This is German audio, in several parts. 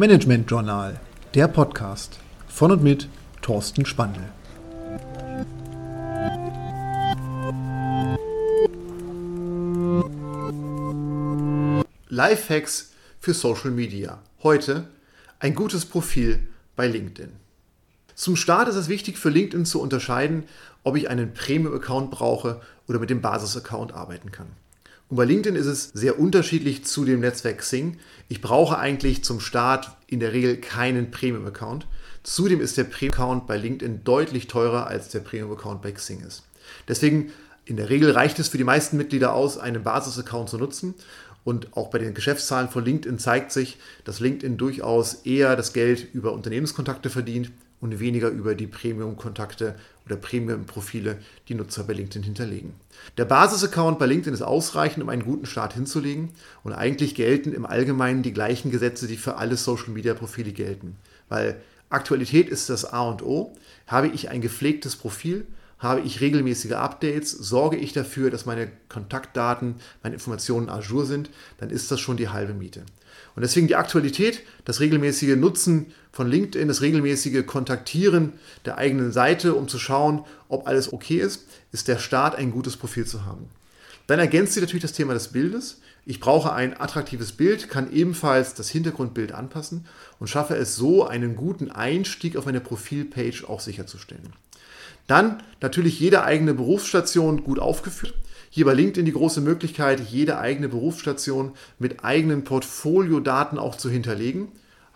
Management Journal, der Podcast von und mit Thorsten Spandl. Lifehacks für Social Media. Heute ein gutes Profil bei LinkedIn. Zum Start ist es wichtig für LinkedIn zu unterscheiden, ob ich einen Premium-Account brauche oder mit dem Basis-Account arbeiten kann. Und bei LinkedIn ist es sehr unterschiedlich zu dem Netzwerk Xing. Ich brauche eigentlich zum Start in der Regel keinen Premium-Account. Zudem ist der Premium-Account bei LinkedIn deutlich teurer als der Premium-Account bei Xing ist. Deswegen in der Regel reicht es für die meisten Mitglieder aus, einen Basis-Account zu nutzen. Und auch bei den Geschäftszahlen von LinkedIn zeigt sich, dass LinkedIn durchaus eher das Geld über Unternehmenskontakte verdient und weniger über die Premium-Kontakte oder Premium-Profile, die Nutzer bei LinkedIn hinterlegen. Der Basis-Account bei LinkedIn ist ausreichend, um einen guten Start hinzulegen und eigentlich gelten im Allgemeinen die gleichen Gesetze, die für alle Social-Media-Profile gelten. Weil Aktualität ist das A und O. Habe ich ein gepflegtes Profil, habe ich regelmäßige Updates, sorge ich dafür, dass meine Kontaktdaten, meine Informationen ajour sind, dann ist das schon die halbe Miete. Und deswegen die Aktualität, das regelmäßige Nutzen von LinkedIn, das regelmäßige Kontaktieren der eigenen Seite, um zu schauen, ob alles okay ist, ist der Start, ein gutes Profil zu haben. Dann ergänzt sie natürlich das Thema des Bildes. Ich brauche ein attraktives Bild, kann ebenfalls das Hintergrundbild anpassen und schaffe es so, einen guten Einstieg auf meine Profilpage auch sicherzustellen. Dann natürlich jede eigene Berufsstation gut aufgeführt. Hier bei LinkedIn die große Möglichkeit, jede eigene Berufsstation mit eigenen Portfoliodaten auch zu hinterlegen.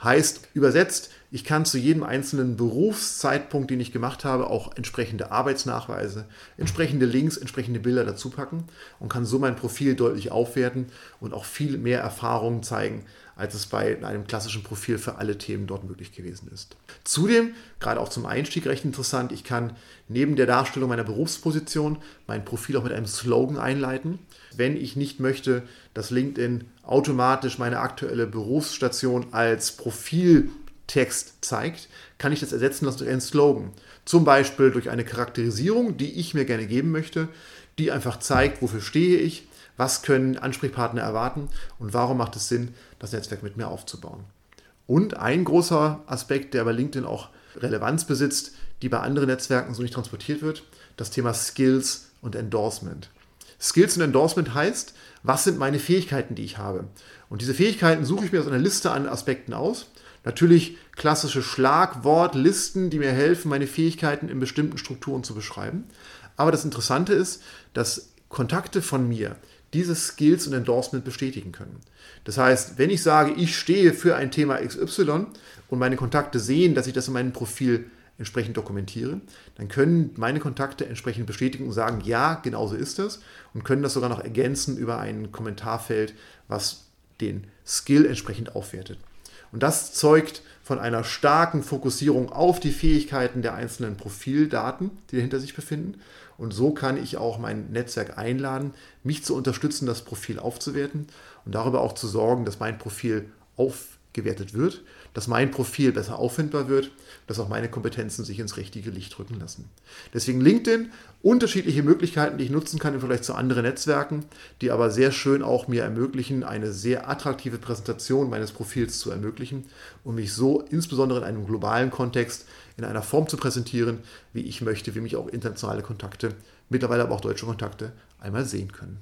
Heißt übersetzt, ich kann zu jedem einzelnen Berufszeitpunkt, den ich gemacht habe, auch entsprechende Arbeitsnachweise, entsprechende Links, entsprechende Bilder dazu packen und kann so mein Profil deutlich aufwerten und auch viel mehr Erfahrungen zeigen, als es bei einem klassischen Profil für alle Themen dort möglich gewesen ist. Zudem, gerade auch zum Einstieg recht interessant, ich kann neben der Darstellung meiner Berufsposition mein Profil auch mit einem Slogan einleiten. Wenn ich nicht möchte, dass LinkedIn automatisch meine aktuelle Berufsstation als Profiltext zeigt, kann ich das ersetzen lassen durch einen Slogan. Zum Beispiel durch eine Charakterisierung, die ich mir gerne geben möchte, die einfach zeigt, wofür stehe ich, was können Ansprechpartner erwarten und warum macht es Sinn, das Netzwerk mit mir aufzubauen. Und ein großer Aspekt, der bei LinkedIn auch Relevanz besitzt, die bei anderen Netzwerken so nicht transportiert wird, das Thema Skills und Endorsement. Skills und Endorsement heißt, was sind meine Fähigkeiten, die ich habe? Und diese Fähigkeiten suche ich mir aus einer Liste an Aspekten aus. Natürlich klassische Schlagwortlisten, die mir helfen, meine Fähigkeiten in bestimmten Strukturen zu beschreiben. Aber das Interessante ist, dass Kontakte von mir diese Skills und Endorsement bestätigen können. Das heißt, wenn ich sage, ich stehe für ein Thema XY und meine Kontakte sehen, dass ich das in meinem Profil entsprechend dokumentiere, dann können meine Kontakte entsprechend bestätigen und sagen, ja, genauso ist das und können das sogar noch ergänzen über ein Kommentarfeld, was den Skill entsprechend aufwertet. Und das zeugt von einer starken Fokussierung auf die Fähigkeiten der einzelnen Profildaten, die dahinter sich befinden. Und so kann ich auch mein Netzwerk einladen, mich zu unterstützen, das Profil aufzuwerten und darüber auch zu sorgen, dass mein Profil aufgewertet wird, dass mein Profil besser auffindbar wird, dass auch meine Kompetenzen sich ins richtige Licht rücken lassen. Deswegen LinkedIn, unterschiedliche Möglichkeiten, die ich nutzen kann im Vergleich zu anderen Netzwerken, die aber sehr schön auch mir ermöglichen, eine sehr attraktive Präsentation meines Profils zu ermöglichen und mich so insbesondere in einem globalen Kontext in einer Form zu präsentieren, wie ich möchte, wie mich auch internationale Kontakte, mittlerweile aber auch deutsche Kontakte einmal sehen können.